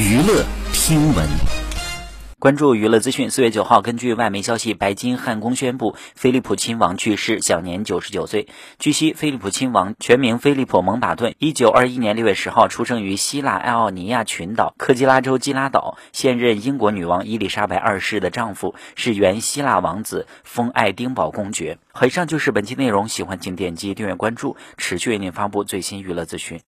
娱乐听闻。关注娱乐资讯。四月九号，根据外媒消息，白金汉宫宣布，菲利普亲王去世，享年九十九岁。据悉，菲利普亲王全名菲利普蒙巴顿，一九二一年六月十号出生于希腊爱奥尼亚群岛科吉拉州基拉岛，现任英国女王伊丽莎白二世的丈夫，是原希腊王子封爱丁堡公爵。以上就是本期内容，喜欢请点击订阅关注，持续为您发布最新娱乐资讯。